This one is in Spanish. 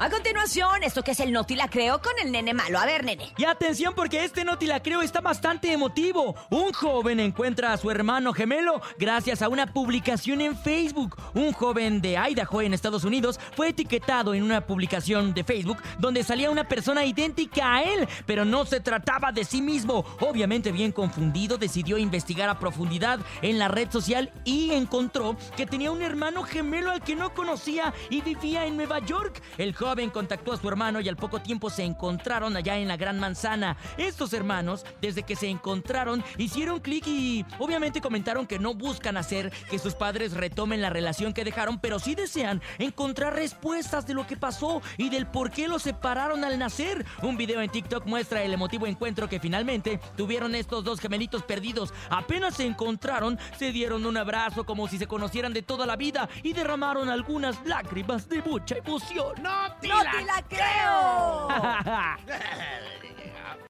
A continuación, esto que es el Noti la creo con el nene malo. A ver, nene. Y atención porque este Noti la creo está bastante emotivo. Un joven encuentra a su hermano gemelo gracias a una publicación en Facebook. Un joven de Idaho en Estados Unidos fue etiquetado en una publicación de Facebook donde salía una persona idéntica a él, pero no se trataba de sí mismo. Obviamente bien confundido, decidió investigar a profundidad en la red social y encontró que tenía un hermano gemelo al que no conocía y vivía en Nueva York. El joven contactó a su hermano y al poco tiempo se encontraron allá en la Gran Manzana. Estos hermanos, desde que se encontraron, hicieron clic y obviamente comentaron que no buscan hacer que sus padres retomen la relación que dejaron, pero sí desean encontrar respuestas de lo que pasó y del por qué los separaron al nacer. Un video en TikTok muestra el emotivo encuentro que finalmente tuvieron estos dos gemelitos perdidos. Apenas se encontraron, se dieron un abrazo como si se conocieran de toda la vida y derramaron algunas lágrimas de mucha emoción. ¡No te la creo!